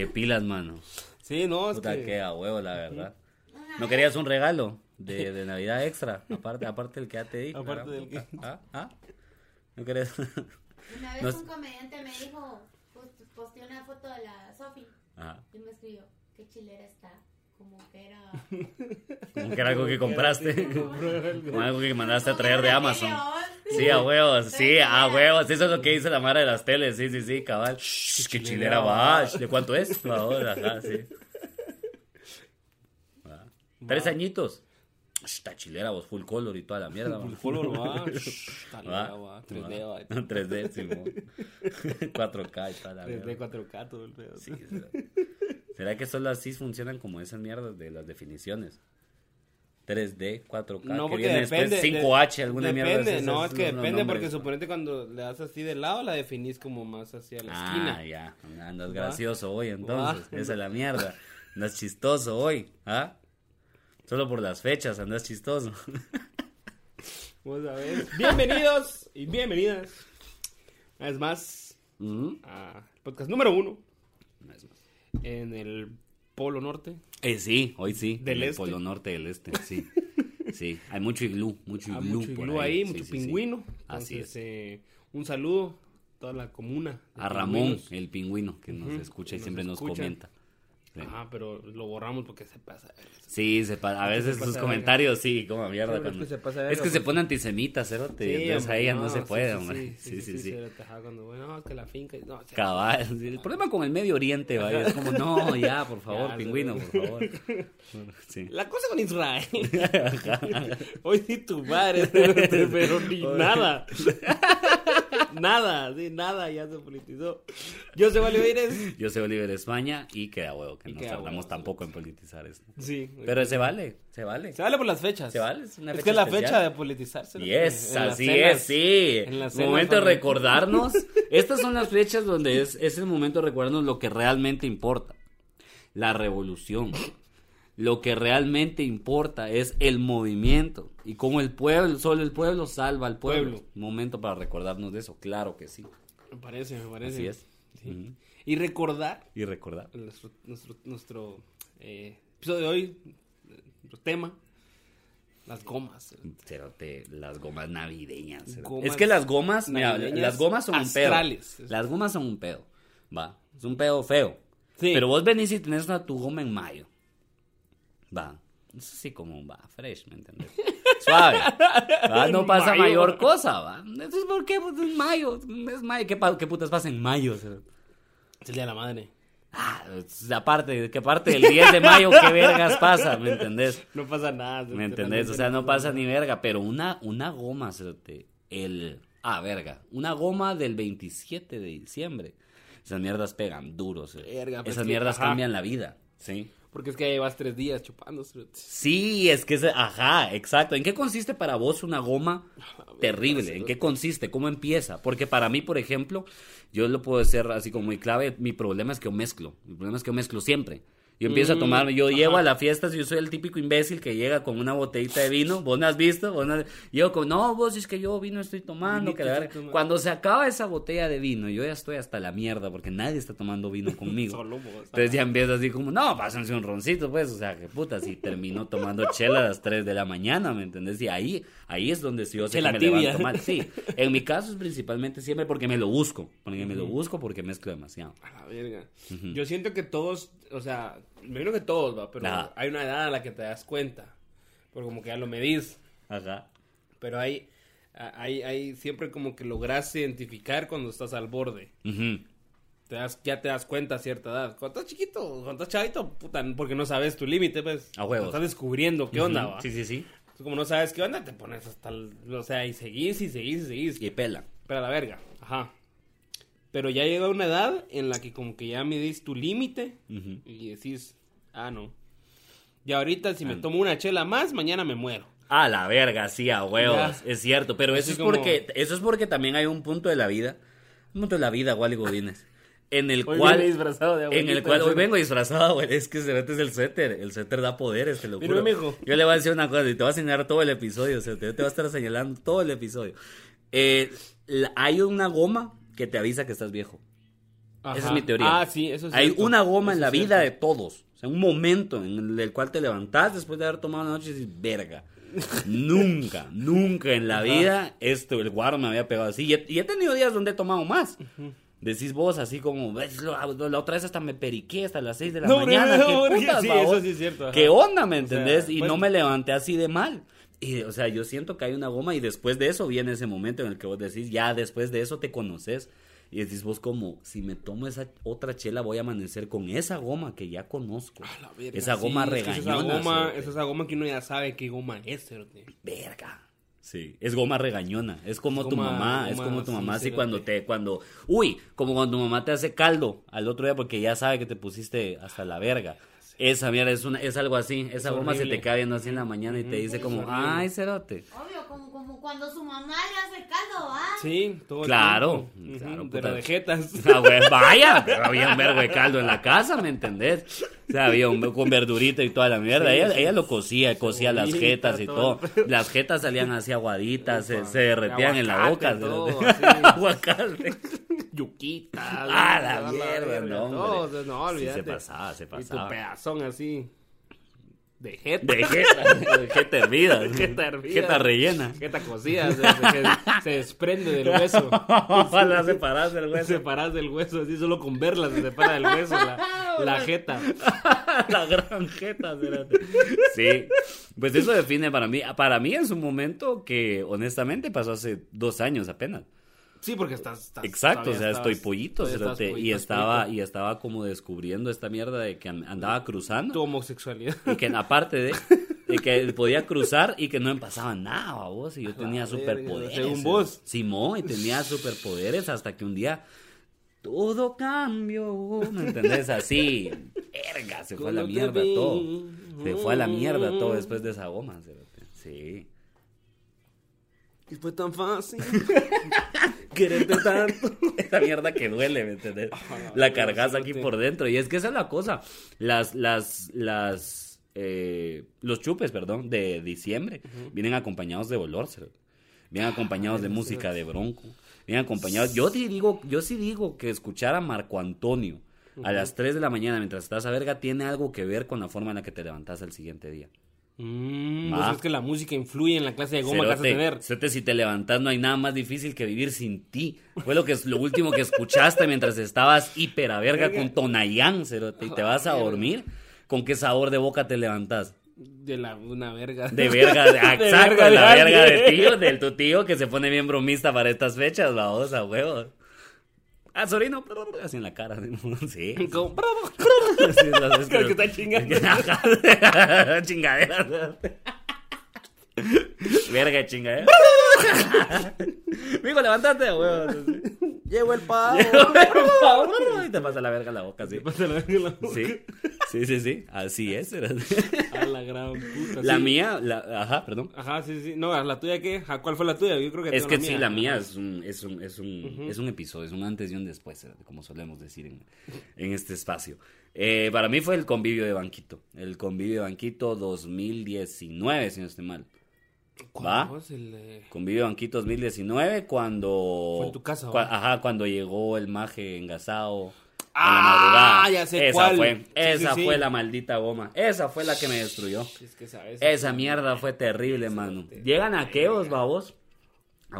Qué pilas, mano. Sí, no, es Puta, que... que a huevo, la verdad. ¿No querías un regalo de, de Navidad extra? Aparte, aparte del que ya te di. Aparte cara, del que- ¿Ah? ¿Ah? ¿No querías? Una vez No- un comediante me dijo, post- posteó una foto de la Sofi Ajá. y me escribió, qué chilera está. Como que era... Como que era algo que compraste. Como algo que mandaste a traer de Amazon. que Sí, a huevos, sí, a huevos. Eso es lo que dice la mara de las teles. Sí, sí, sí, cabal. Shh, que chilera va. ¿De cuánto es? Por favor, ajá, sí. Tres añitos. Está chilera, vos, full color y toda la mierda. El color va. Dale, Va. va, 3D, va. 3D, Simón. 4K y toda la 3D, mierda. 4K, todo el pedo. Sí, será. ¿Será que solo así funcionan como esas mierdas de las definiciones? 3D, 4K, No, que viene después depende. 5H, alguna de- mierda. Depende, no, es que depende nombres. porque suponete cuando le das así de lado la definís como más hacia la Ah, esquina. ya, andas Va. gracioso hoy entonces, Va. esa es la mierda. Andas chistoso hoy, ¿ah? Solo por las fechas andas chistoso. Vamos a ver. Bienvenidos y bienvenidas. Una vez más a podcast número uno No es más. En el Polo Norte. Eh, sí, hoy sí. Del en el este. Polo Norte del Este, sí. Sí, hay mucho iglú, mucho Hay iglú. mucho por iglú ahí, Sí, mucho sí, sí. pingüino. Así Entonces, es. eh, un saludo a toda la comuna. A Ramón, pingüinos. el pingüino, que nos escucha y nos siempre nos comenta. Sí. Ajá, pero lo borramos porque se pasa. Sí, se pa- a veces sus comentarios, sí, como mierda. Sí, pero es cuando- que se pasa es que se porque- pone antisemita, cerote. Sí, entonces hombre, a ella no, se sí, puede, sí, hombre. Sí, sí, sí. cuando, bueno, no, es que la finca. No, Cabal. sí, El problema con el Medio Oriente, vaya, es como, no, ya, por favor, Ya, pingüino, se- por favor. Sí. La cosa con Israel. Hoy sí tu madre, pero ni nada. Nada, sí, nada, ya se politizó. Yo soy Valivires. Yo soy Oliver España y queda huevo que Y no tardamos huevo, tampoco en politizar esto. Sí. Pero se vale, se vale. Se vale por las fechas. Se vale, es una Es fecha que es la especial. fecha de politizarse. En las así cenas. es, sí. en Momento de recordarnos. Estas son las fechas donde es, es el momento de recordarnos lo que realmente importa. La revolución. Lo que realmente importa es el movimiento. Y cómo el pueblo, solo el pueblo salva al pueblo. Pueblo. Momento para recordarnos de eso, claro que sí. Me parece, me parece. Así es. Sí. Y recordar Y recordar. nuestro, nuestro, nuestro eh, episodio de hoy, nuestro tema, las gomas. Cerote, las gomas navideñas. Gomas es que las gomas, mira, las gomas son un pedo. Las gomas son un pedo. Va, es un pedo feo. Sí. Pero vos venís y tenés una tu goma en mayo. Va. Es así como va, fresh, ¿me entiendes? Suave. Va, No pasa mayo. mayor cosa, va. Entonces, ¿por qué? Pues es mayo. Es mayo. ¿Qué, qué putas pasa en mayo? Es el día de la madre. Ah, aparte, que parte del 10 de mayo, ¿qué vergas pasa? ¿Me entendés? No pasa nada. ¿Me entendés? O sea, no pasa ni verga, pero una, una goma, cerote, el... Ah, verga. Una goma del 27 de diciembre. Esas mierdas pegan duros. Verga, pues Esas mierdas ajá. cambian la vida. Sí. Porque es que llevas tres días chupando. Sí, es que es... Ajá, exacto. ¿En qué consiste para vos una goma terrible? ¿En qué consiste? ¿Cómo empieza? Porque para mí, por ejemplo, yo lo puedo decir así como muy clave. Mi problema es que yo mezclo. Mi problema es que yo mezclo siempre. Yo empiezo a Mm, tomar, yo ajá. llego a la fiesta, yo soy el típico imbécil que llega con una botellita de vino, vos no has visto, vos no has- yo con, no, vos es que yo vino estoy tomando, que la estoy verga". tomando. cuando se acaba esa botella de vino, yo ya estoy hasta la mierda porque nadie está tomando vino conmigo. Solo vos. Entonces ya empiezo así como, no, pásense un roncito, pues, o sea, que puta, si termino tomando chela a las 3 de la mañana, ¿me entendés? Y ahí, ahí es donde yo sé que me tibia. levanto mal. Sí, en mi caso es principalmente siempre porque me lo busco, porque me lo busco porque mezclo demasiado. A la verga. Yo siento que todos, o sea, me imagino que todos, va, pero Ajá. hay una edad a la que te das cuenta. Porque como que ya lo medís. Ajá. Pero hay, hay, hay siempre como que logras identificar cuando estás al borde. Ujú. Te das, ya te das cuenta a cierta edad. Cuando estás chiquito, cuando estás chavito, puta, porque no sabes tu límite, pues. A huevos. Estás descubriendo qué onda, va. Sí, sí, sí. Como no sabes qué onda, te pones hasta el, o sea, y seguís y seguís y seguís. Y pela. Pero a la verga, ajá. Pero ya llega una edad en la que como que ya medís tu límite y decís, ah, no. Y ahorita si me Ah. tomo una chela más, mañana me muero. A la verga, sí, a huevos, Ya. es cierto, pero eso es como- porque eso es porque también hay un punto de la vida, un punto de la vida, Wally Godínez, en el Hoy cual disfrazado de en el abuelita, cual hoy vengo disfrazado, güey, es que cerote es el suéter, el suéter da poderes, te lo juro. mijo. Yo le voy a decir una cosa y te voy a señalar todo el episodio, o sea, te, te voy a estar señalando todo el episodio. Eh, la- hay una goma que te avisa que estás viejo. Ajá. Esa es mi teoría. Ah, sí, eso es Hay cierto. una goma en Eso la es vida de todos. O sea, un momento en el cual te levantás después de haber tomado una noche y dices, verga. nunca, nunca en la Ajá. vida esto, el guaro me había pegado así. Y he, y he tenido días donde he tomado más. Decís vos así como, "Ves, lo- la otra vez hasta me periqué hasta las 6 de la No, mañana. no, ¿Qué porque putas, sí, eso sí es cierto, ajá. ¿Qué onda, me O sea, entendés? y pues- no me levanté así de mal. Y, o sea, yo siento que hay una goma y después de eso viene ese momento en el que vos decís, ya después de eso te conoces. Y decís vos como, si me tomo esa otra chela voy a amanecer con esa goma que ya conozco. La verga, esa sí, goma es regañona. esa goma, cerote. es esa goma que uno ya sabe qué goma es, cerote. Verga. Sí, es goma regañona. Es como tu goma- mamá, es como tu sí, mamá así cerote. cuando te, cuando, uy, como cuando tu mamá te hace caldo al otro día porque ya sabe que te pusiste hasta la verga. Esa mierda es una, es algo así, esa Es goma se te cae viendo así en la mañana y te dice como, horrible. ay, cerote. Obvio, como, como cuando su mamá le hace caldo, ¿ah? Sí, todo Claro, claro, puta. De. Ah, güey, vaya, pero había un vergo de caldo en la casa, ¿me entendés? O sea, había un con verdurita y toda la mierda. Sí, ella, sí. ella lo cocía, cocía las jetas y todo. todo. Las jetas salían así aguaditas, se, se derretían en la boca. Todo, cerote. sí. Aguacate. Yuquitas. Ah, la mierda, verga, no, hombre. todo, no, Sí, se pasaba, se Y tu pasaba. pedazón así. De jeta. De jeta, de jeta hervida. Jeta hervida. Jeta rellena. Jeta cocida. se, se desprende del hueso. Ojalá separarse el hueso. Separas del hueso, así solo con verla se separa del hueso la, la jeta. la gran jeta. Sí, pues eso define para mí. Para mí es un momento que honestamente pasó hace dos años apenas. Sí, porque estás. estás- Exacto, o sea, estoy estabas- pollito, todavía estabas cerote, y pollito, estaba pollito. y estaba como descubriendo esta mierda de que an- andaba cruzando Tu homosexualidad. y que aparte de, de que podía cruzar y que no me pasaba nada, vos, y yo tenía superpoderes. según vos. Simón, y tenía superpoderes hasta que un día todo cambió, ¿me entendés? Así, verga, se fue a la mierda todo. Se fue a la mierda todo después de esa goma. Sí. Y fue tan fácil. Quererte tanto. Esa mierda que duele, ¿me entendés? La cargas aquí por dentro. Y es que esa es la cosa. Las, las, las, eh, los chupes, perdón, de diciembre vienen acompañados de olor. Vienen acompañados de música de bronco. Vienen acompañados. Yo sí digo, yo sí digo que escuchar a Marco Antonio a las 3 de la mañana mientras estás a verga tiene algo que ver con la forma en la que te levantas al siguiente día. Mm, pues es que la música influye en la clase de goma que vas a tener. cerote, si te levantas no hay nada más difícil que vivir sin ti. Fue lo que es lo último que escuchaste mientras estabas hiper a verga con Tonayán, cerote, y te vas a dormir. ¿Con qué sabor de boca te levantas? De la, una verga. De verga, de, ah, De exacto, verga de de la verga de tío, del tu tío que se pone bien bromista para estas fechas, vamos a huevos. Ah, Sorino, así en la cara, sí. Como- Sí, las Creo que está chingando. Chingadera. Verga, chingadera. Mijo, levántate, huevón. Llevo el pavo. Y te pasa la verga en la boca, sí. Pasa la verga en la boca. Sí, sí, sí, sí. Así es. A la gran puta. La sí. mía, la, ajá, perdón. Ajá, sí, sí. No, ¿la tuya qué? ¿A ¿Cuál fue la tuya? Yo creo que Es que sí, la mía es un, es un, es un, es un episodio, es un antes y un después, eh, como solemos decir en, en este espacio. Eh, para mí fue el convivio de Banquito. El convivio de Banquito 2019, si no estoy mal. ¿Va? ¿Cuál es el, eh, Banquito 2019 cuando... Fue en tu casa, ajá, cuando llegó el maje engasado Ah, a la madrugada. ya sé esa cuál. Fue, Sí, esa sí, sí. fue la maldita goma. Esa fue la que me destruyó. Es que sabes. Esa mierda fue terrible, mano. Llegan aquellos, babos. A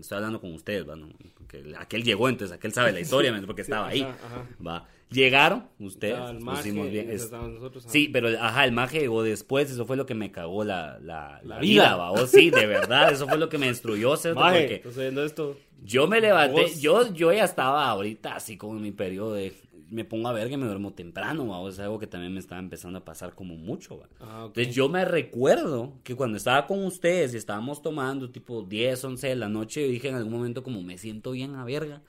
estoy hablando con ustedes, ¿va? ¿no? Porque aquel llegó, entonces aquel sabe la historia, porque estaba ahí. ajá, ajá. Va. Llegaron, ustedes, maje, bien. es- nosotros. Sí, pero ajá, el maje llegó después, eso fue lo que me cagó la, la, La la vida. vida, babos. Sí, de verdad, eso fue lo que me destruyó, ¿cierto? Maje, Porque ¿estás oyendo esto? yo me levanté, Vos. yo, yo ya estaba ahorita así como en mi periodo de, me pongo a ver que me duermo temprano, ¿va? es algo que también me estaba empezando a pasar como mucho, ¿va? Ah. Entonces yo me recuerdo que cuando estaba con ustedes y estábamos tomando tipo 10, 11 de la noche, yo dije en algún momento como me siento bien a verga.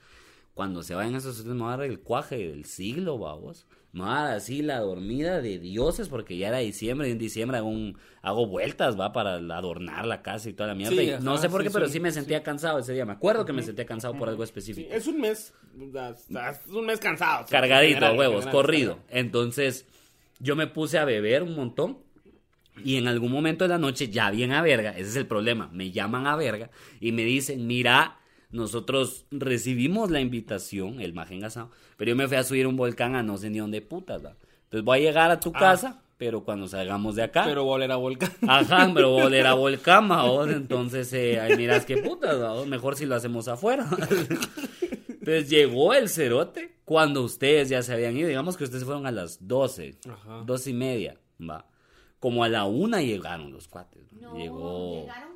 Cuando se vayan esos me va a dar el cuaje del siglo, vamos. Me va a dar así la dormida de dioses porque ya era diciembre y en diciembre hago, un, hago vueltas, va, para adornar la casa y toda la mierda. Sí, Y no sé por sí, qué, pero sí, me sentía cansado ese día. Me acuerdo que me sentía cansado por algo Sí, específico. es un mes. Es un mes cansado. Cargadito, general, huevos, general, corrido. Entonces, yo me puse a beber un montón. Y en algún momento de la noche, ya bien a verga, ese es el problema. Me llaman a verga y me dicen, mira, nosotros recibimos la invitación, el maje engasado, pero yo me fui a subir un volcán a no sé ni dónde putas, ¿va? Entonces voy a llegar a tu Ah. casa, pero cuando salgamos de acá. Pero volver a volcán. Ajá, pero volver a volcán, ¿va? Entonces, eh, ahí miras qué putas, ¿va? Mejor si lo hacemos afuera. Entonces llegó el cerote cuando ustedes ya se habían ido. Digamos que ustedes fueron a las 12, Ajá. 12 y media, va. Como a la una llegaron los cuates. ¿va? No, Llegó. llegaron.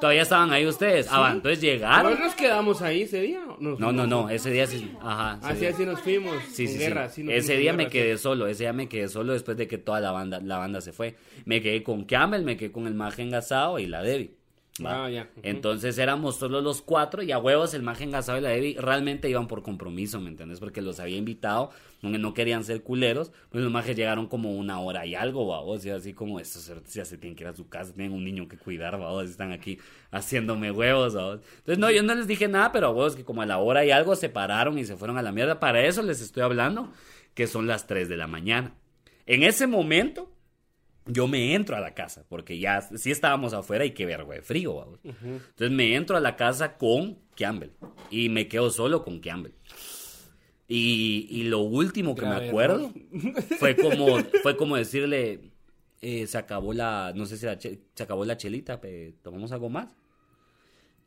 Todavía estaban ahí ustedes. Ah, va, entonces llegaron. ¿Nosotros nos quedamos ahí ese día? No, no, no, ese día sí. Ajá. Así, día. así nos fuimos. Sí, sí, guerra, sí. así Ese día me quedé solo, ese día me quedé solo después de que toda la banda, la banda se fue. Me quedé con Camel, me quedé con el maje engasado y la Debbie. ¿Va? Ah, ya. Entonces éramos solo los cuatro y a huevos el maje engasado y la Debbie realmente iban por compromiso, ¿me entiendes? Porque los había invitado, no, no querían ser culeros, pues los majes llegaron como una hora y algo, babos, y así como estos ya se tienen que ir a su casa, tienen un niño que cuidar, babos, están aquí haciéndome huevos, babos. Entonces no, yo no les dije nada, pero a huevos que como a la hora y algo se pararon y se fueron a la mierda, para eso les estoy hablando, que son las 3 de la mañana. En ese momento, yo me entro a la casa, porque ya sí estábamos afuera y qué de frío. Entonces me entro a la casa con Campbell y me quedo solo con Campbell. Y, y lo último que Grave me acuerdo fue como, fue como decirle, eh, se acabó la, no sé si la che- se acabó la chelita, pe, ¿tomamos algo más?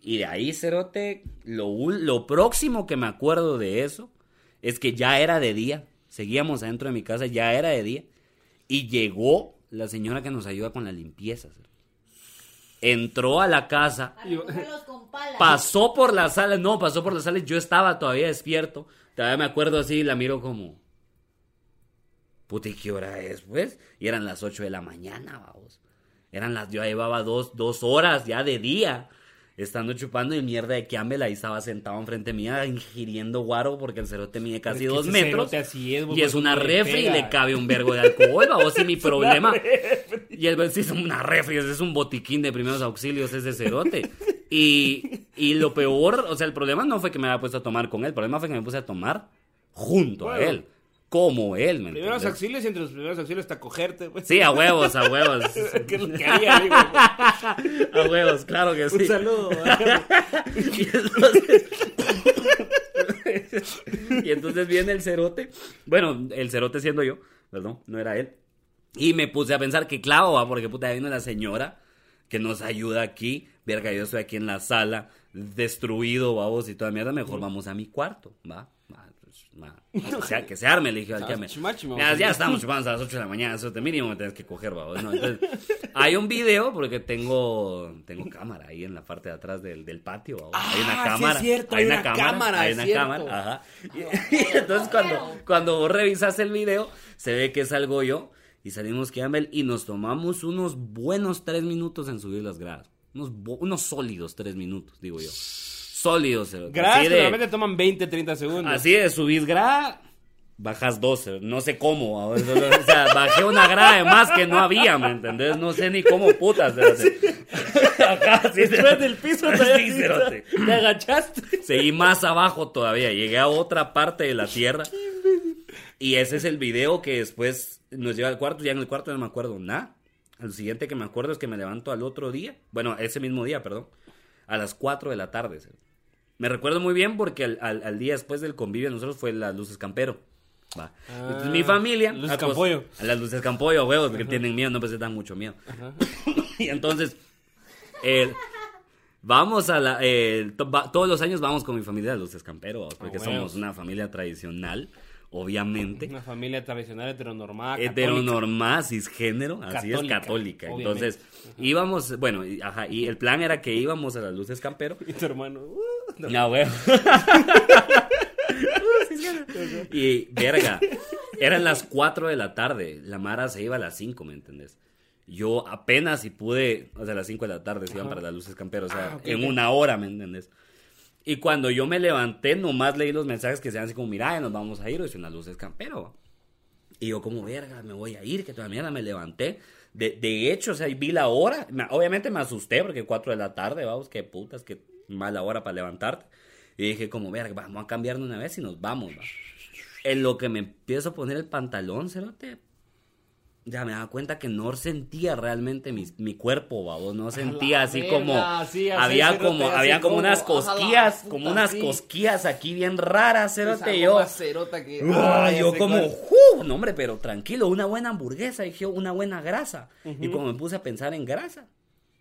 Y de ahí, Cerote, lo, lo próximo que me acuerdo de eso es que ya era de día. Seguíamos adentro de mi casa, ya era de día. Y llegó la señora que nos ayuda con la limpieza. Cerote. Entró a la casa, pasó por la sala, no, pasó por la sala, yo estaba todavía despierto, todavía me acuerdo así, la miro como, puta, ¿y qué hora es, pues? Y eran las 8 de la mañana, vamos. Eran las, yo llevaba dos, dos horas ya de día, estando chupando y mierda de Campbell ahí estaba sentado enfrente mía, ingiriendo guaro, porque el cerote mide casi que dos metros. así es, y es una refri y le cabe un vergo de alcohol, vamos, y mi problema... Y el sí es una refri, es un botiquín de primeros auxilios ese cerote. Y, y lo peor, o sea, el problema no fue que me había puesto a tomar con él, el problema fue que me puse a tomar junto a él, como él, ¿me Primeros entiendes? auxilios y entre los primeros auxilios está cogerte, pues. Sí, a huevos, a huevos. ¿Qué es lo que haría, amigo? A huevos, claro que sí. Un saludo. Y entonces, y entonces viene el cerote. Bueno, el cerote siendo yo, perdón, no era él. Y me puse a pensar que clavo, va, porque puta, ya vino la señora que nos ayuda aquí. Verga, yo estoy aquí en la sala, destruido, babos y toda mierda. Mejor vamos a mi cuarto, va. O sea, que se arme, le dije al Ah, que me. chimachi, vamos Ya, estamos chupando a las 8 de la mañana, eso te mínimo me tienes que coger, babos. ¿no? Entonces, hay un video, porque tengo, tengo cámara ahí en la parte de atrás del, del patio. hay una Ah, sí es cámara. cierto, hay hay una una cámara. cámara, hay una cierto. cámara. Ajá. Y, y entonces cuando, cuando vos revisas el video, se ve que salgo yo y salimos Campbell y nos tomamos unos buenos tres minutos en subir las gradas. Unos, unos sólidos tres minutos, digo yo. Sólidos. de- normalmente toman 20, 30 segundos. Así de subís grada, bajas 12, no sé cómo. O sea, bajé una grada de más que no había, ¿me entendés? No sé ni cómo putas. cerote. Ajá, sí, Después del piso todavía Sí, te- te agachaste. Seguí más abajo todavía, llegué a otra parte de la tierra. Y ese es el video que después nos lleva al cuarto. Ya en el cuarto no me acuerdo nada. Lo siguiente que me acuerdo es que me levanto al otro día. Bueno, ese mismo día, perdón. A las 4 de la tarde. cerote. Me recuerdo muy bien porque al, al- al día después del convivio de nosotros fue las luces campero. Va. Ah, Entonces mi familia. luces acos- campollo. A las luces campollo, huevos, porque tienen miedo, no pues dan mucho miedo. y entonces, el- vamos a la. el- to- va- todos los años vamos con mi familia a las luces campero, porque Ah, somos una familia tradicional, obviamente. Una familia tradicional heteronormada. Heteronormada, cisgénero, así es, Católica, obviamente. Entonces, íbamos, bueno, y- ajá, y el plan era que íbamos a las luces campero. Y tu hermano. uh, no. No, y, verga, eran las 4 de la tarde. La Mara se iba a las 5, ¿me entendés? Yo apenas si pude, o sea, a las 5 de la tarde se iban Ajá. para las luces camperos, o sea, Ah, en una hora, ¿me entendés? Y cuando yo me levanté, nomás leí los mensajes que sean así como, mira, nos vamos a ir, o son las luces campero. Y yo como, verga, me voy a ir, que toda mierda me levanté. De, de hecho, o sea, vi la hora. me- obviamente me asusté porque 4 de la tarde, vamos, qué putas, qué mala hora para levantarte. Y dije como, verga, vamos a cambiar de una vez y nos vamos, va. En lo que me empiezo a poner el pantalón, cerote, ya me daba cuenta que no sentía realmente mi, mi cuerpo, babos, no sentía así verga, como, sí, así, había como, había como como, unas cosquillas, puta, como unas sí. cosquillas aquí bien raras, cerote, yo, que- yo como. "Uh, no hombre, pero tranquilo, una buena hamburguesa, dije, una buena grasa. Y como me puse a pensar en grasa,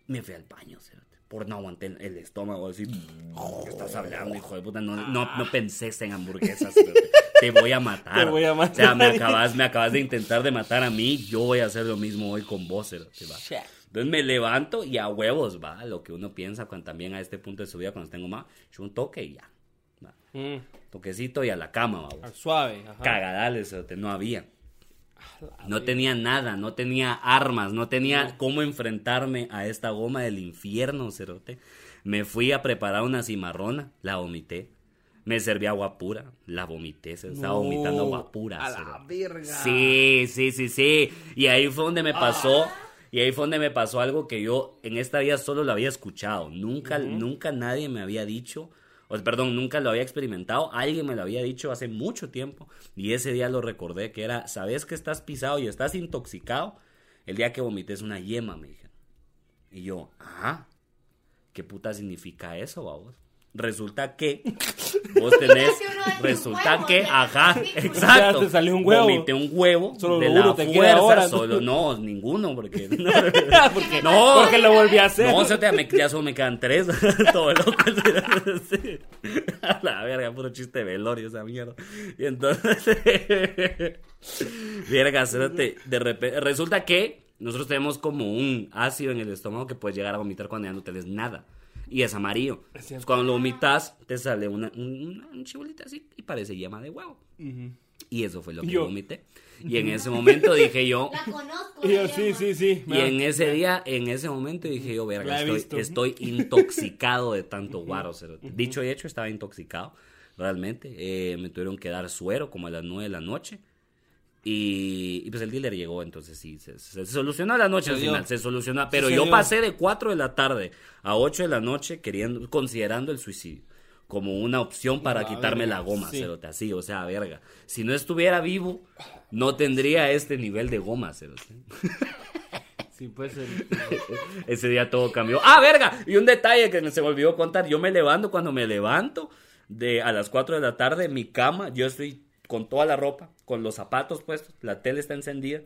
me fui al baño, cerote, por no aguanté el, estómago, así, ¿qué estás hablando, hijo de puta? No, no, no pensé en hamburguesas, te voy a matar. Te voy a O sea, me matar. acabas, me acabas de intentar de matar a mí, yo voy a hacer lo mismo hoy con vos, va. Entonces me levanto y a huevos, va, lo que uno piensa cuando también a este punto de su vida, cuando tengo más, yo un toque y ya. Mm, Toquecito y a la cama, va. suave. Ajá. Cagadales, no había. No tenía nada, no tenía armas, no tenía cómo enfrentarme a esta goma del infierno, cerote. Me fui a preparar una cimarrona, la vomité. Me serví agua pura, la vomité, se estaba No, vomitando agua pura. a la verga. Sí, sí, sí, sí. Y ahí fue donde me pasó, y ahí fue donde me pasó algo que yo en esta vida solo lo había escuchado. Nunca, nunca nadie me había dicho, o perdón, nunca lo había experimentado. Alguien me lo había dicho hace mucho tiempo y ese día lo recordé que era, ¿sabes que estás pisado y estás intoxicado? El día que vomites una yema, me dijeron. Y yo, ajá, ¿qué puta significa eso, vamos? Resulta que vos tenés, resulta huevo, que, ya. ajá, exacto. Ya te salió un huevo. Vomité un huevo Solo de la te fuerza, ahora. solo no, ninguno, porque no, Porque no, Porque lo volví a hacer. no, o sea, ya, me, ya solo me quedan tres. Todo loco. Sí. A la verga, puro chiste de velorio esa mierda. Y entonces. verga, de repente. Resulta que nosotros tenemos como un ácido en el estómago que puedes llegar a vomitar cuando ya no tenés nada. Y es amarillo. Es cierto. Entonces, cuando lo vomitas, te sale una, un, un chibolita así y parece yema de huevo. Y eso fue lo que Yo. vomité. Y en ese momento dije yo. La conozco. Y yo, sí, sí, sí. Y en ese día, en ese momento dije yo, verga, estoy, estoy intoxicado de tanto guaro. Dicho y hecho, estaba intoxicado, realmente. Eh, me tuvieron que dar suero como a las 9 de la noche. Y, y pues el dealer llegó, entonces sí, se, se solucionó la noche Se al dio. final, se solucionó. Pero se yo dio. pasé de 4 de la tarde a 8 de la noche queriendo, considerando el suicidio como una opción para La quitarme verga, la goma, sí. cerote, así, o sea, verga. Si no estuviera vivo, no tendría este nivel de goma, cerote. Sí, pues el... Ese día todo cambió. ¡Ah, verga! Y un detalle que se me olvidó contar. Yo me levanto, cuando me levanto de a las 4 de la tarde, mi cama, yo estoy con toda la ropa, con los zapatos puestos, la tele está encendida,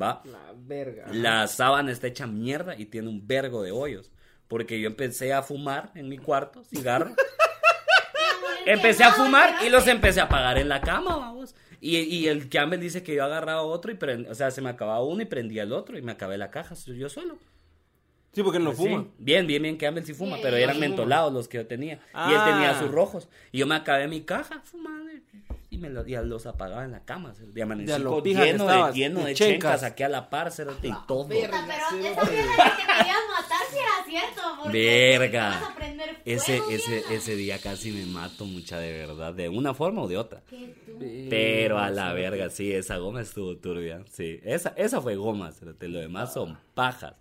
¿va? La verga. La sábana está hecha mierda y tiene un vergo de hoyos. Porque yo empecé a fumar en mi cuarto, cigarro. empecé a fumar y los empecé a apagar en la cama, vamos. Y, y el Campbell dice que yo agarraba otro y prend- o sea, se me acababa uno y prendía el otro y me acabé la caja yo solo. Sí, porque él no Sí, fuma. Bien, bien, bien, Campbell sí fuma, pero eran fuma. mentolados los que yo tenía. Y él Ah. tenía sus rojos. Y yo me acabé mi caja fumando y- me lo- y los apagaba en la cama. De amanecí De lo lleno, de, estabas, lleno de de chencas. chencas aquí a la par, cerote, y todo. Puta, pero esa mierda que te querías matar si era cierto. Porque Verga. vas a prender fuego, Ese, ese, ese día casi me mato mucha de verdad, de una forma o de otra. Pero a la verga, sí, esa goma estuvo turbia. Sí, esa, esa fue goma, cerote, lo demás son pajas.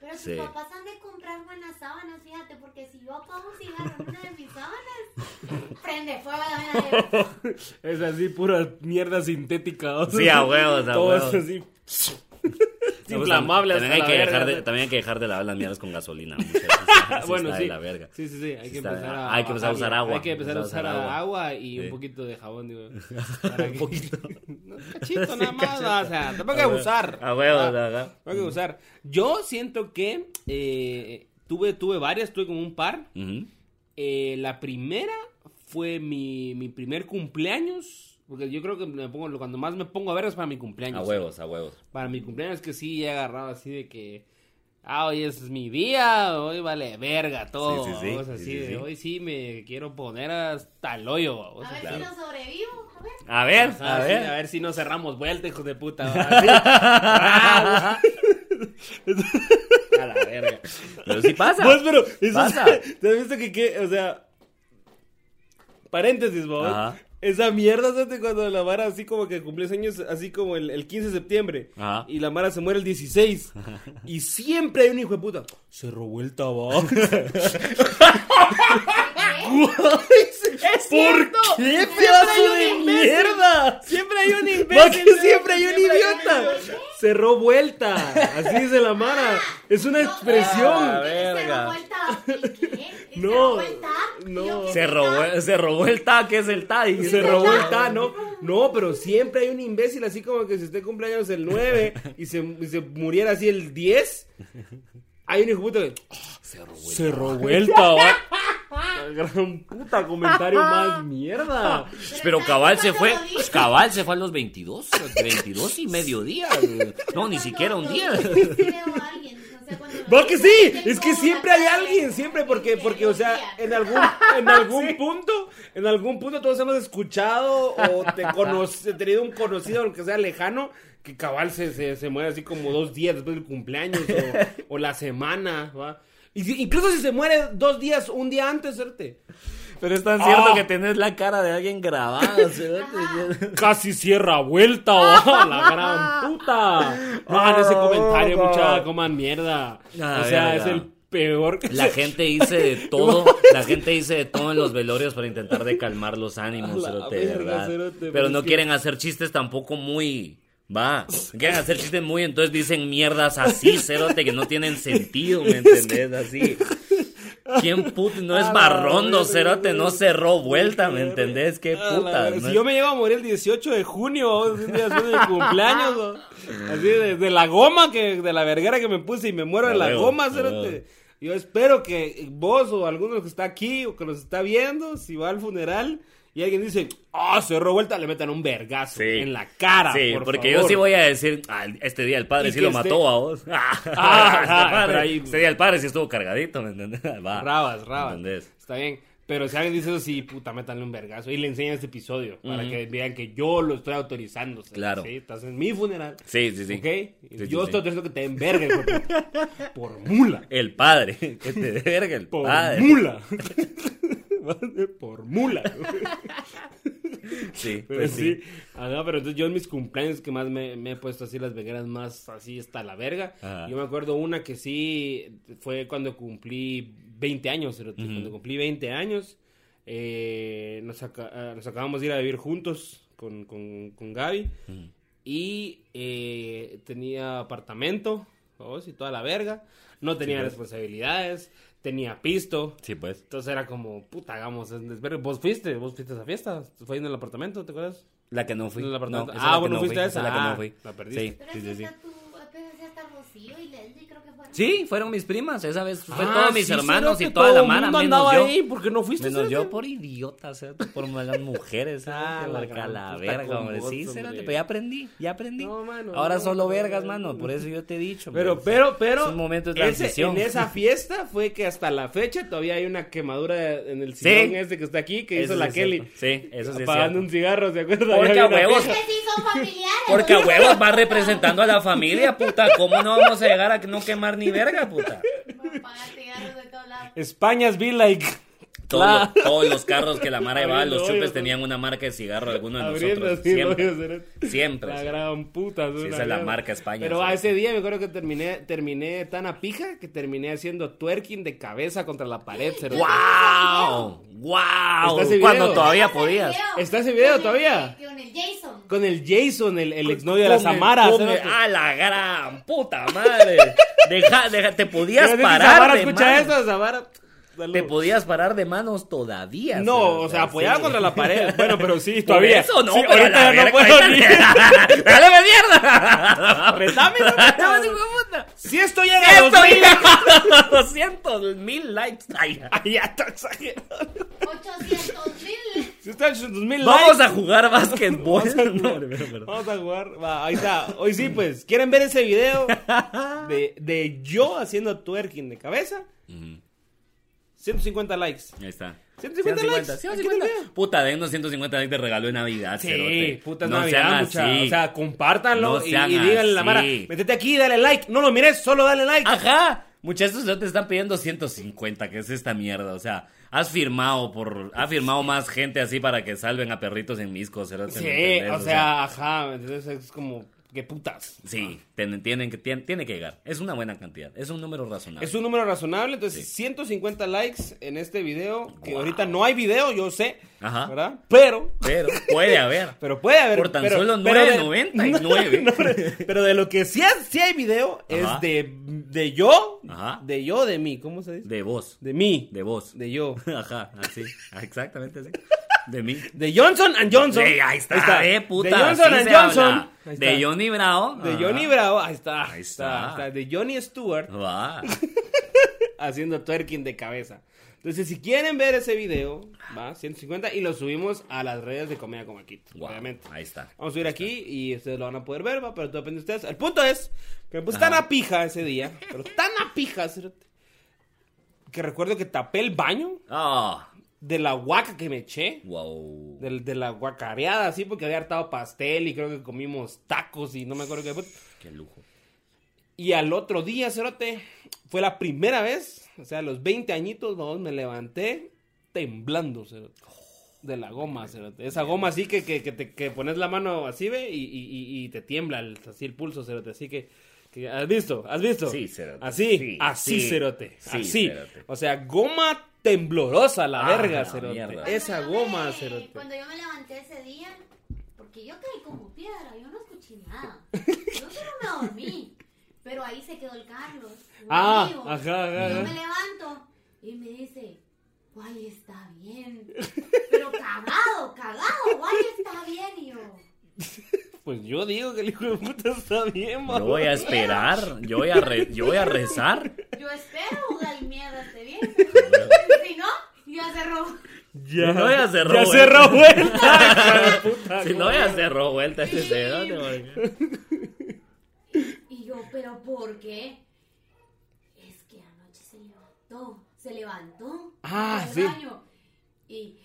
Pero tus Sí. papás han de comprar buenas sábanas, fíjate, porque si yo apago un cigarro en una de mis sábanas, prende fuego la mierda. Es así, pura mierda sintética. o sea, Sí, a huevos, a Todo huevos. es así. Es No, pues, inflamable también, hasta hay que la dejar verga. de, también hay que dejar de lavar las mierdas con gasolina. Así bueno, está sí. de la verga. Sí, sí, sí. Hay que Está- empezar a. hay que empezar a usar agua. Hay que empezar a usar agua, agua. y Sí. un poquito de jabón, digo. Que- poquito. No, cachito nada más. o sea, tampoco hay que abusar. A huevo, Ah. No hay que abusar. Yo siento que eh, tuve, tuve varias, tuve como un par. Eh, la primera fue mi, mi primer cumpleaños. Porque yo creo que me pongo, cuando más me pongo a ver es para mi cumpleaños. A huevos, a huevos. Para mi cumpleaños que sí he agarrado así de que. Ah, hoy es mi día, hoy vale verga todo. Sí, sí, sí, vamos, sí, así sí, de, sí. Hoy sí me quiero poner hasta el hoyo. vamos, A ver Claro. si no sobrevivo. A ver. A ver, Ah, a ver. a ver si no cerramos vuelta, hijos de puta. A la verga. Pero sí pasa. Pues, pero, eso Pasa. es- ¿te has visto que qué? O sea, paréntesis, vos. Ajá. Esa mierda, ¿sabes? Cuando la Mara así como que cumple años, así como el, el 15 de septiembre. Ajá. Y la Mara se muere el 16. y siempre hay un hijo de puta. Se robó el tabaco. ¿Qué? cierto. ¡Qué Siempre pedazo de mierda! Siempre hay un imbécil. que siempre hay un Siempre hay idiota. Cerró vuelta. Así dice la Mara. Es una Ah, expresión. verga. No, No, no. Se robó, se robó el ta, que es el ta. y- Se robó el ta, ¿no? No, pero siempre hay un imbécil así como que si usted cumpleaños el 9 y se, y se muriera así el 10, hay un hijo de puta que... Se robó el. La gran puta comentario más mierda. Pero cabal se fue, cabal se fue a los 22, 22 y mediodía. No, ni siquiera un día. Va que sí, es que siempre hay alguien, siempre porque, porque, o sea, en algún, en algún punto, en algún punto todos hemos escuchado o te conoce, tenido un conocido, aunque sea lejano, que cabal se, se, se muere así como dos días después del cumpleaños o, o la semana, ¿va? Y si- incluso si se muere dos días, un día antes, ¿certe? Pero es tan cierto Ah. que tenés la cara de alguien grabada. Casi cierra vuelta, ¿va? la gran puta. No hagan ese comentario, muchacha, coman mierda. Ah, o sea, es el peor. La gente dice de todo, la gente dice de todo en los velorios para intentar de calmar los ánimos, cerote, verga, verdad. cerote, pero no que- quieren hacer chistes tampoco muy... Va, quieren hacer chistes muy, entonces dicen mierdas así, cerote, que no tienen sentido, ¿me entendés? Así. ¿Quién puto? No es barrondo, cerote, no cerró vuelta, ¿me entendés? ¿Qué puta? no Si yo me llevo a morir el 18 de junio, un día después de mi cumpleaños, ¿o? así de, de la goma, que de la verguera que me puse y me muero de la goma, cerote. Yo espero que vos o alguno que está aquí o que nos está viendo, si va al funeral y alguien dice, ah, cerró vuelta, le metan un vergazo Sí. en la cara. Sí, por porque favor. yo sí voy a decir, "Ah, este día el padre sí lo mató a vos. Ah, ah, este, ahí- este día el padre sí estuvo cargadito, ¿me entendés? Va. Rabas, rabas. ¿Entendés? Está bien. Pero si alguien dice eso, sí, puta, métanle un vergazo. Y le enseñan este episodio para que vean que yo lo estoy autorizando. Claro. Sí, estás en mi funeral. Sí, sí, sí. ¿Ok? Sí, yo sí. estoy autorizando que te den verga, hijo de puta. Por mula. El padre, que te verga el Por padre. mula. Por mula. Sí, Pero pues sí. sí. Ajá, pero entonces yo en mis cumpleaños que más me, me he puesto así las vegueras más así hasta la verga. Ajá. Yo me acuerdo una que sí fue cuando cumplí 20 años, cuando cumplí 20 años, eh, nos, ah, nos acabamos de ir a vivir juntos con, con, con Gaby y eh, tenía apartamento, vamos, y toda la verga. No tenía pues. responsabilidades, tenía pisto. Sí, pues. Entonces era como, puta, hagamos. Vos fuiste, vos fuiste a esa fiesta. Fue en el apartamento, ¿te acuerdas? La que no fui. No, ah, bueno, no fuiste fui, a esa esa. es la que Ah, no fui. La perdiste. Sí, Pero sí, sí, sí. está tu, apenas hasta Rocío y Leslie. Sí, fueron mis primas. Esa vez fue Ah, todos mis sí, hermanos y toda la mara, mundo menos andaba yo. ahí, ¿por qué no fuiste? Menos yo por idiota, cerote, por malas mujeres, cerote, Ah, la porque la verga, hombre. vos, Sí, pero ya aprendí, ya aprendí. No, mano, Ahora no, solo no, vergas, no, mano, no. por eso yo te he dicho. Pero, pero, pero. Es un momento de ese- transición. en esa fiesta fue que hasta la fecha todavía hay una quemadura en el Sí. sillón este que está aquí que Eso hizo la sí Kelly. cierto. Sí, eso sí es Apagando cierto. un cigarro, ¿se acuerda? Porque a huevos. fiesta. Es que sí son familiares. Porque a huevos va representando a la familia, puta. ¿Cómo no vamos a llegar a no quemar ni verga, puta? Pagar cigarros de todos lados. España's be like. Todos, La- los, todos los carros que la Mara llevaba, los chupes tenían una marca de cigarro, alguno de Abriendo nosotros. Siempre. cerote. Siempre. La sí. gran puta. Sí, esa es la marca España, Pero a ese día me acuerdo que terminé, terminé tan a pija que terminé haciendo twerking de cabeza contra la pared. ¡Wow! ¡Wow! Está ese Cuando todavía ¿Está ese podías. ¿Está ese video Con el- todavía? Con el. Con el Jason, el, el exnovio de la Samara. cerote. ¡A la gran puta madre! Deja, deja, te podías Pero si parar Samara de escucha manos. eso, Samara. salud. Te podías parar de manos todavía. No, cerote, o sea, apoyaba sí. contra la pared. Bueno, pero sí, Por todavía. eso no, Sí, pero ahorita la ya no puedo ni. ¡Dale mierda! Apretame, no, ¡Dale, puta. Si esto llega a ¡Esto 2000 llega a 200 mil likes! Ay, ya está exagerado. 800 mil. Si en 2000 Vamos likes, a jugar básquetbol. Vamos a jugar. No, pero- pero- Vamos a jugar. Va, ahí está. Hoy sí, pues. ¿Quieren ver ese video de, de yo haciendo twerking de cabeza? Ujú, 150 likes. Ahí está. 150 likes. 150. Aquí lo Puta, dennos 150 likes de regalo de Navidad. Sí, cerote. puta no Navidad, sean mucha. así. O sea, compártanlo No y, sean y díganle a la Mara, así. métete aquí, dale like. No lo mires, solo dale like. Ajá. Muchachos, ya te están pidiendo 150, que es esta mierda. O sea, has firmado por. Ha firmado más gente así para que salven a perritos en miscos. cerote, Sí, ¿me entendés? o sea, ajá, entonces es como, qué putas. Sí, tienen, tienen que, tiene, tiene que llegar. Es una buena cantidad. Es un número razonable. Es un número razonable, entonces 150 likes en este video, que ahorita no hay video, yo sé, Ajá. ¿verdad? Pero, Pero puede haber. pero puede haber. Por tan pero- solo pero de- 9.99. No, pero- pero de lo que sí, hay- sí hay video Ajá. es de, de yo, Ajá. de yo, de mí, ¿cómo se dice? De voz. De mí, De voz. de yo. Ajá, así. Exactamente así. De mí. De Johnson and Johnson. Sí, ahí está, eh, puta. De Johnson and Johnson. Ahí está. De Johnny Bravo. De Ajá. Johnny Bravo, ahí está. Ahí Ahí está. está. De Johnny Stewart Va. haciendo twerking de cabeza. Entonces, si quieren ver ese video, va, 150, y lo subimos a las redes de Comedia con Marquito, Guau, obviamente. Ahí está. Vamos a subir aquí y ustedes lo van a poder ver, va, pero todo depende de ustedes. El punto es que me puse tan Ajá. a pija ese día, pero tan a pija, que recuerdo que tapé el baño Ah. De la guaca que me eché. wow. De, de la guacareada, así, porque había hartado pastel y creo que comimos tacos y no me acuerdo qué fue. Qué lujo. Y al otro día, Cerote, fue la primera vez, o sea, a los 20 añitos, vamos, me levanté temblando, Cerote. De la goma, Cerote. Esa goma así que, que, que, te, que pones la mano así, ve, y, y, y- te tiembla el, así el pulso, Cerote. Así que, ¿has visto? ¿Has visto? Sí, Cerote. Así, Sí, así, sí. Cerote. Sí, así. Cerote. O sea, goma temblorosa la Ah, verga, Cerote. mierda. Esa goma, me- Cerote. Cuando yo me levanté ese día, porque yo caí como piedra, yo no escuché nada. Yo solo me dormí. Pero ahí se quedó el Carlos. un Ah, amigo. ajá, ajá, Y yo me levanto y me dice, Guay está bien. Pero cagado, cagado, Guay está bien. Y yo, Pues yo digo que el hijo de puta está bien, Yo mamá. voy a esperar. Yo voy a, re- yo voy a rezar. yo espero, Guay mierda esté bien. si no, ya cerró. Ya, No, ya cerró, Ya cerró vuelta. puta, Si no, ya cerró vuelta este porque- Y yo, ¿pero por qué? Es que anoche se levantó. Se levantó. Ah, sí. baño, y.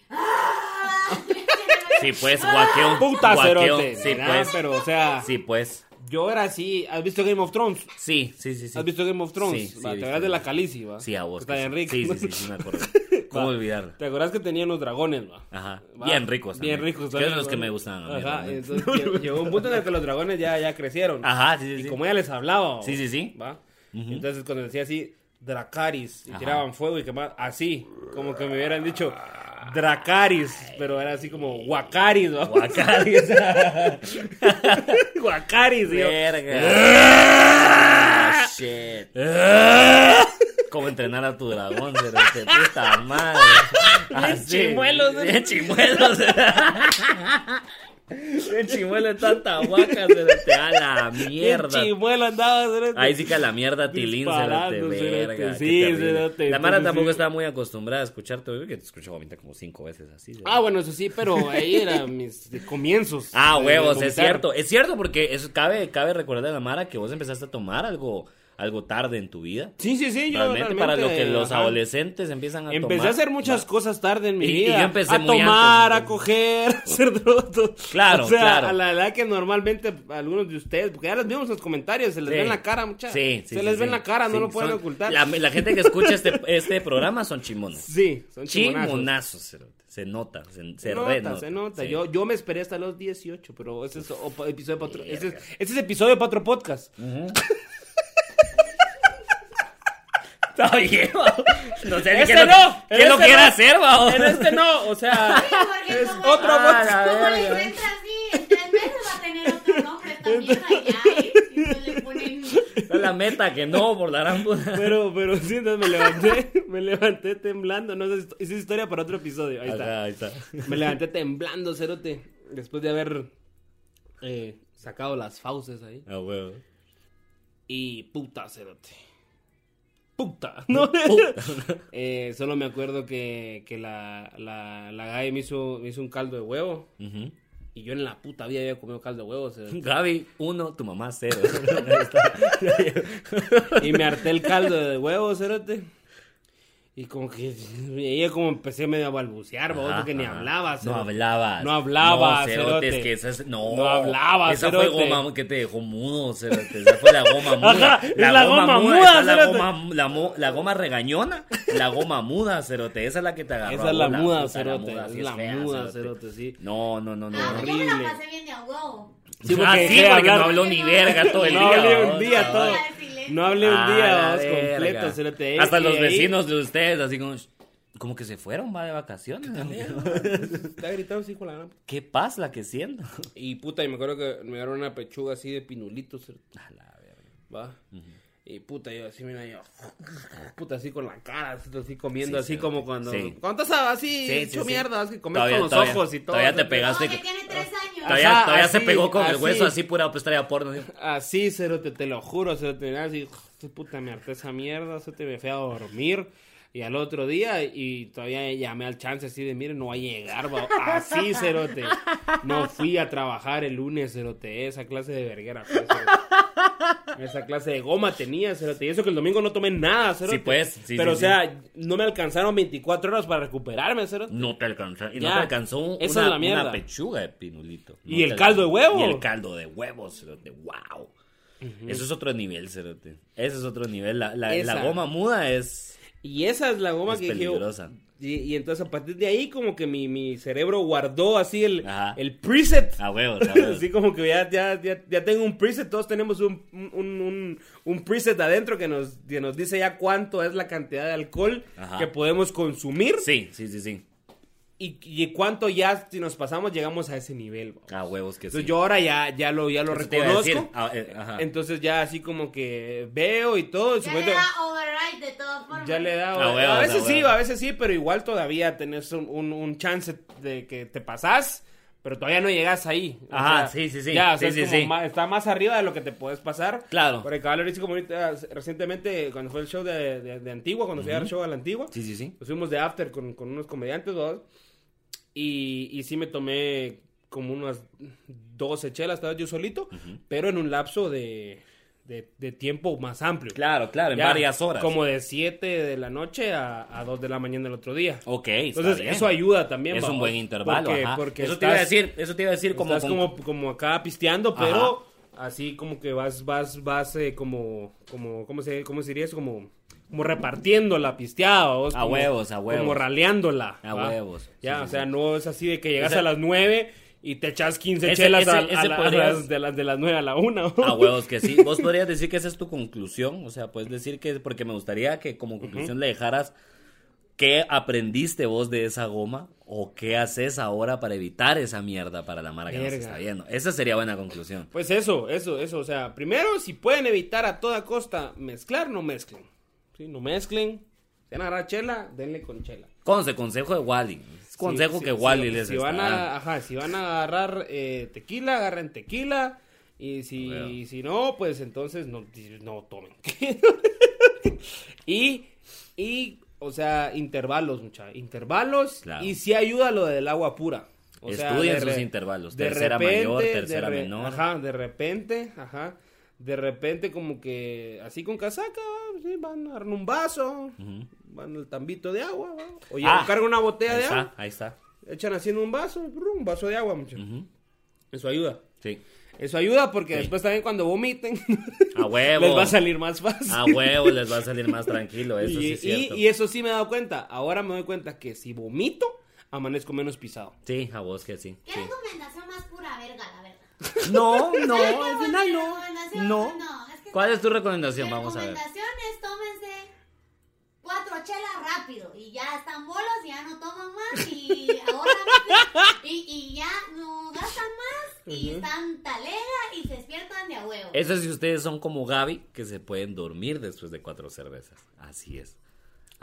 Sí, pues, guaqueón. Puta guaqueón. cerote. Sí, pues. Pero, o sea, Sí, pues. yo era así. ¿Has visto Game of Thrones? Sí, sí, sí. sí. ¿Has visto Game of Thrones? Sí, sí, Va, ¿Te acuerdas de la Calici, va? Sí, a vos. Está bien sí. rico. Sí, sí, sí, sí, me acuerdo. ¿Cómo Va. olvidarlo? ¿Te acuerdas que tenían los dragones, va? Ajá. Va. Bien ricos. Bien ricos Que también, eran los que me gustaban a mí. Ajá, entonces llegó un punto en el que los dragones ya, ya crecieron. Ajá, sí, sí, Y sí. como ella les hablaba. Sí, sí, sí. ¿va? Entonces cuando decía así, Dracaris, y Ajá. tiraban fuego y quemaban, así, como que me hubieran dicho Dracaris, pero era así como Guacaris, ¿va? Guacaris. Guacaris, Verga. Ah, shit. Cómo entrenar a tu dragón, cerote, puta madre. Así, chimuelos, ¿eh? Bien chimuelos. Bien chimuelo en tanta guaca, cerote. A la mierda. chimuelo andaba. Ahí sí que a la mierda tilín, cerote. verga. Sí, La Mara tampoco sí. estaba muy acostumbrada a escucharte, yo que te escucho vomitar como cinco veces así. Ah, bueno, eso sí, pero ahí eran mis comienzos. Ah, huevos, es cierto. Es cierto porque eso cabe, cabe recordar a la Mara que vos empezaste a tomar algo, algo tarde en tu vida. Sí, sí, sí, yo realmente, para lo que los ajá. adolescentes empiezan a Empecé tomar. a hacer muchas cosas tarde en mi Y- y vida. yo empecé a muy tomar, antes, a coger, a hacer todo. Claro, o sea, claro. A la edad que normalmente algunos de ustedes, porque ya les vimos en los comentarios, se les Sí. ve en la cara, muchachos. Sí, sí, Se les sí. ve en la cara, no lo pueden son- ocultar. La, la gente que escucha este, este programa son chimones. Sí, son chimonazos. Chimonazos, cerote. se nota, se, se Se nota, se nota. Sí. Yo, yo me esperé hasta los 18, pero ese es o- episodio para otro, ese es, ese es episodio para otro podcast. Está bien, va. No sé ni qué, no, lo, qué lo este quiere no. hacer, va. En este no, o sea, Porque es como- otro Ah, Como les verga. entra así, en tres meses va a tener otro nombre esta mierda ya. Y pues le ponen. Es la meta que no, por la gran puta. Pero, pero sí, entonces me levanté, me levanté temblando. No, esa es, historia para otro episodio. Ahí está. Ahí está. Me levanté temblando, cerote. Después de haber eh, sacado las fauces ahí. Ah, huevo. Y puta, cerote. Puta. No, Puta. Eh, solo me acuerdo que, que la, la, la Gaby me hizo, me hizo un caldo de huevo. Y yo en la puta vida había comido caldo de huevo. cerote. Gaby, uno, tu mamá, cero. Y me harté el caldo de huevo, cerote. Y como que ella como empecé medio a balbucear, Ajá, porque ni ajá. hablaba. No cerote. hablaba. No hablaba, No, cerote, que esa es- no, No hablaba, Esa cerote. fue goma que te dejó mudo, cerote. Esa fue la goma muda. Ajá, es la goma muda, está la goma, la, mo- la goma regañona, la goma muda, cerote. Esa es la que te agarró. Esa es la bola, muda, cerote. muda, Es sí la fea, muda, cerote, sí. No, no, no, no. Ah, no. yo me la horrible. pasé bien de. Sí, ah, porque sí, dejé de porque no habló ni verga todo el No día. hablé un día, todo. No hablé un Ah, día, verga. completo. Hasta los vecinos de ustedes, así como, como que se fueron, va de vacaciones. Está gritando así con la gran- ¿Qué paz la que siento? Y puta, y me acuerdo que me dieron una pechuga así de pinulitos, cerote. A la verga. Va. Y puta, yo así, mira, yo. Puta, así con la cara, así, así comiendo, Sí, así sí, como sí. cuando. Sí. Cuando estás así, Sí, sí, hecho sí. mierda, así comes Todavía- con los todavía- ojos y todo. todavía te pegaste. No, que tiene tres años. Todavía, Ajá, todavía se pegó con el hueso así pura estrella porno. así. Así, cerote, te lo juro, cerote, así, puta, me harté esa mierda, cerote, me fui a dormir. Y al otro día, y todavía llamé al chance así de, miren, no va a llegar, va. Así, cerote. No fui a trabajar el lunes, cerote, esa clase de verguera. Esa clase de goma tenía, cerote. Y eso que el domingo no tomé nada, cerote. Sí, pues, sí, Pero, sí, o sea, no me alcanzaron 24 horas para recuperarme, cerote. No te alcanzó. Y no te alcanzó esa una, es la mierda. una pechuga de pinulito. No ¿Y el caldo de huevo? Y el caldo de huevos, cerote. Wow. Eso es otro nivel, cerote. Ese es otro nivel. La, la, goma muda es... Y esa es la goma Es que dije, peligrosa. Y, y entonces a partir de ahí como que mi, mi cerebro guardó así el, Ajá. el preset. A huevos, a huevos. así como que ya, ya, ya, ya tengo un preset, todos tenemos un, un, un, un preset adentro que nos, que nos dice ya cuánto es la cantidad de alcohol Ajá. que podemos consumir Sí, sí, sí, sí. Y, y cuánto ya si nos pasamos llegamos a ese nivel. ¿va? A huevos que sí. Entonces yo ahora ya, ya lo, ya lo reconozco. Ah, eh, ajá. Entonces ya así como que veo y todo. Ya supuesto- le da override de todas formas. ya le da. A A, veces a sí, a veces sí, pero igual todavía tenés un, un, un chance de que te pasás, pero todavía no llegas ahí. O Ajá, sea, sí, sí, sí. Ya, o sea, Sí, es sí, como sí. ma- está más arriba de lo que te puedes pasar. Claro. Porque cabal ahorita como ahorita, recientemente, cuando fue el show de, de, de Antigua, cuando fui a dar show a la Antigua, Sí, sí, sí. nos fuimos de after con, con unos comediantes, dos, y, y sí me tomé como unas 12 chelas, estaba yo solito, pero en un lapso de, de, de tiempo más amplio. Claro, claro, en varias horas. Como de 7 de la noche a, a 2 de la mañana del otro día. Ok, Entonces, bien. eso ayuda también. Es un buen intervalo, Porque, ajá. porque eso te iba a decir, eso te iba a decir como, estás como, como acá pisteando, Ajá. pero así como que vas, vas, vas eh, como, como, ¿cómo se, cómo se diría eso? Como, como repartiendo la pisteada. ¿vos? A Como- huevos, a huevos. Como raleándola. A ¿va? huevos. Ya, Sí, o sea, no es así de que llegas a las 9 y te echas 15 Ese- chelas ese- a, a las, de, las, de las 9 a la 1. A huevos que sí. Vos podrías decir que esa es tu conclusión. O sea, puedes decir que. Porque me gustaría que como conclusión le dejaras. ¿Qué aprendiste vos de esa goma? ¿O qué haces ahora para evitar esa mierda para la mara que nos está viendo? Esa sería buena conclusión. Pues eso, eso, eso. O sea, primero, si pueden evitar a toda costa mezclar, no mezclen. ¿Sí? No mezclen. Si van a agarrar chela, denle con chela. Conce, consejo de Wally. Es consejo Sí, que sí, Wally sí, les si van a, ajá, si van a agarrar eh, tequila, agarren tequila. Y si, Bueno. si no, pues entonces no, no tomen. y, y, o sea, intervalos, mucha. Intervalos. Claro. Y si ayuda lo del agua pura. O Estudien sus re- intervalos. Tercera repente, mayor, tercera re- menor. Ajá, de repente, ajá. De repente como que así con casaca, sí, van a dar un vaso, van al tambito de agua, ¿va? o Ah, cargan una botella de está, agua, ahí está. echan así en un vaso, un vaso de agua, muchachos. Eso ayuda. Sí. Eso ayuda porque Sí. después también cuando vomiten A huevo. les va a salir más fácil. A huevo les va a salir más tranquilo, eso sí y, es cierto. y- y eso sí me he dado cuenta. Ahora me doy cuenta que si vomito, amanezco menos pisado. Sí, a vos que sí. ¿Qué sí. recomendación más pura verga, la verdad? No, no, ¿Qué al final no. No. ¿Cuál es tu recomendación? Vamos a ver. recomendación es tómense cuatro chelas rápido y ya están bolos, ya no toman más y ahora y, y ya no gastan más y están talega y se despiertan de a huevo. Eso si ustedes son como Gaby, que se pueden dormir después de cuatro cervezas. Así es.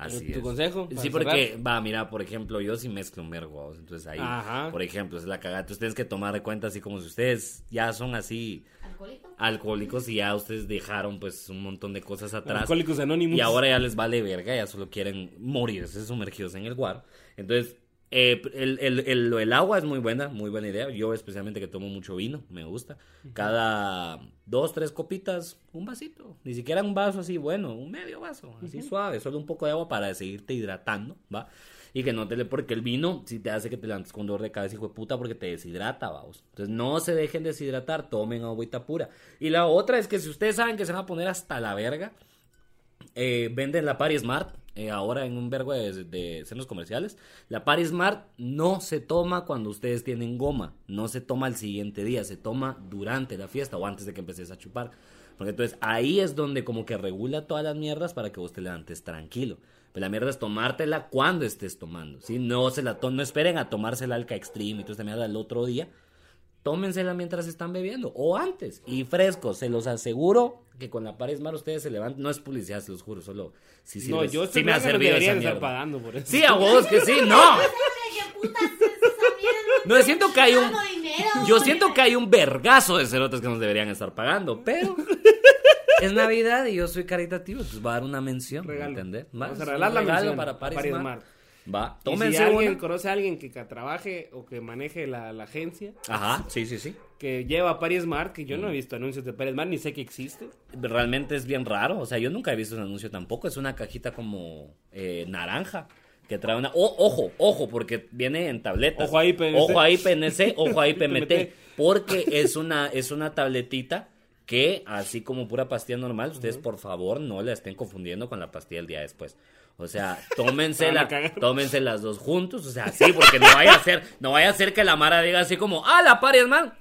Así ¿Tu es. consejo Sí, porque, va, mira, por ejemplo, yo sí mezclo un vergo, vos, entonces ahí, Ajá. por ejemplo, es la cagada. Entonces tienes que tomar de cuenta, así como si ustedes ya son así ¿Alcohólico? alcohólicos y ya ustedes dejaron pues un montón de cosas atrás. Alcohólicos Anónimos. Y ahora ya les vale verga, ya solo quieren morirse sumergidos en el guar. Entonces, Eh, el, el, el, el agua es muy buena, muy buena idea. Yo especialmente que tomo mucho vino, me gusta. Cada dos, tres copitas, un vasito. Ni siquiera un vaso así, bueno, un medio vaso, así suave. Solo un poco de agua para seguirte hidratando, ¿va? Y que no te le, porque el vino si te hace que te levantes con dolor de cabeza, hijo de puta, porque te deshidrata, vamos. Entonces no se dejen deshidratar, tomen agüita pura. Y la otra es que si ustedes saben que se van a poner hasta la verga, eh, venden la Paris Smart eh, ahora en un vergo de, de, centros comerciales. La Paris Smart no se toma cuando ustedes tienen goma, no se toma el siguiente día, se toma durante la fiesta o antes de que empeces a chupar. Porque entonces ahí es donde como que regula todas las mierdas para que vos te levantes tranquilo. Pero la mierda es tomártela cuando estés tomando, ¿sí? No, se la no esperen a tomársela al Extreme y toda esta mierda el otro día. Tómensela mientras están bebiendo o antes y fresco, se los aseguro que con la Paris Mar ustedes se levantan, no es publicidad, se los juro, solo si no, yo sí me ha servido esa estar pagando por eso. Sí, a vos que sí, no. No, siento que hay un Yo siento que hay un vergazo de cerotes que nos deberían estar pagando, pero es Navidad y yo soy caritativo, pues va a dar una mención, regalo. ¿entendés? Vamos a regalar la mención para Paris, Paris Mar. Mar. Va, Y tómense si alguien una. conoce a alguien que trabaje o que maneje la, la agencia, Ajá, sí, sí, sí. que lleva Paris Smart, que yo no he visto anuncios de Paris Smart, ni sé que existe. Realmente es bien raro, o sea, yo nunca he visto un anuncio tampoco, es una cajita como eh, naranja. Que trae una. o- ojo, ojo, porque viene en tabletas. Ojo ahí, PNC. Ojo ahí, PNC, ojo ahí, PMT. Porque es una, es una tabletita que, así como pura pastilla normal, ustedes por favor no la estén confundiendo con la pastilla del día después. O sea, tómense, Van a la, tómense las dos juntos. O sea, sí, porque no vaya a ser, no vaya a ser que la Mara diga así como, ah, la pares man.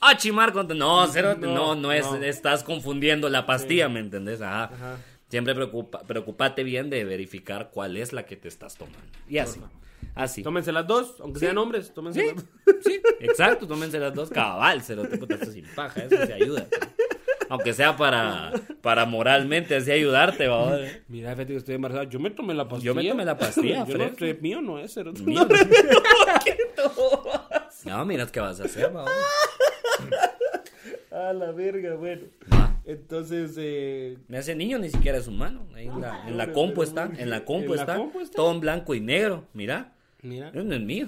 Ah, chimar con... No, cero, no, No, no, es, no. estás confundiendo la pastilla, ¿me entendés? Ajá. Ajá. Siempre preocupa, preocupate bien de verificar cuál es la que te estás tomando. Y así. Así. Tómense las dos, aunque sean hombres, tómense Sí, las dos. sí, exacto, tómense las dos cabal, cero te sin paja, eso se ayuda. Aunque sea para, para moralmente así ayudarte, va. Mira, fíjate que estoy embarazada. Yo me tomé la pastilla. Yo me tomé la pastilla, Yo no, mío no es, pero Mío. No, mira qué vas a hacer, va. A la verga, bueno. Entonces, eh, Me hace niño ni siquiera es humano. Ahí en la, en la compu está, en la compu ¿En la está, todo en blanco y negro, mira. mira, no es mío.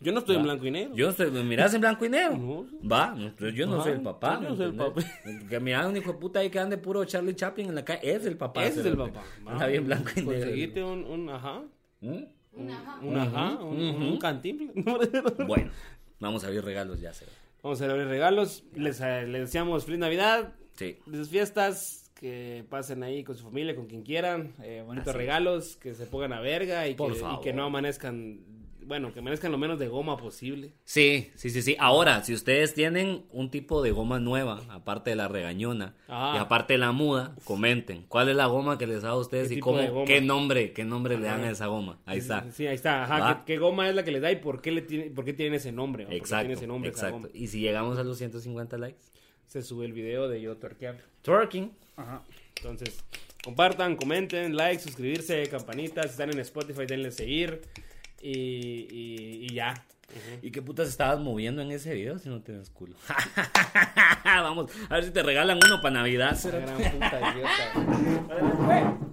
Yo no estoy en blanco y negro. Yo soy, ¿me miras en blanco y negro? No. Va, yo no Ajá, soy el papá. yo no ¿me soy el? Que mira un hijo de puta ahí que ande puro Charlie Chaplin en la calle, es el papá. Ese es el papá. Anda bien blanco y negro. Conseguiste un, un ajá, ¿Mm? Un ajá. un ajá, un, un cantimple. Bueno, vamos a abrir regalos ya, sé. Vamos a abrir regalos. Les, eh, les deseamos feliz Navidad, Sí. felices fiestas, que pasen ahí con su familia, con quien quieran. Eh, bonitos Así regalos, que se pongan a verga y, Por que, y favor. que no amanezcan, bueno, que amanezcan lo menos de goma posible. Sí, sí, sí, sí. Ahora, si ustedes tienen un tipo de goma nueva, aparte de la regañona Ah. y aparte de la muda, comenten. ¿Cuál es la goma que les da a ustedes ¿Qué y cómo, qué nombre, qué nombre le dan Ajá. a esa goma? Ahí está. Sí, ahí está. Ajá. ¿qué, qué goma es la que les da y por qué, le tiene, por qué tienen ese nombre? o Exacto, tiene ese nombre esa exacto. goma? Y si llegamos a los 150 likes, Se sube el video de yo tuerqueando. twerking. Entonces, compartan, comenten, like, suscribirse, campanitas. Si están en Spotify, denle seguir. Y, y, y ya. ¿Y qué putas estabas moviendo en ese video si no tienes culo? Vamos, a ver si te regalan uno para Navidad. La gran puta idiota.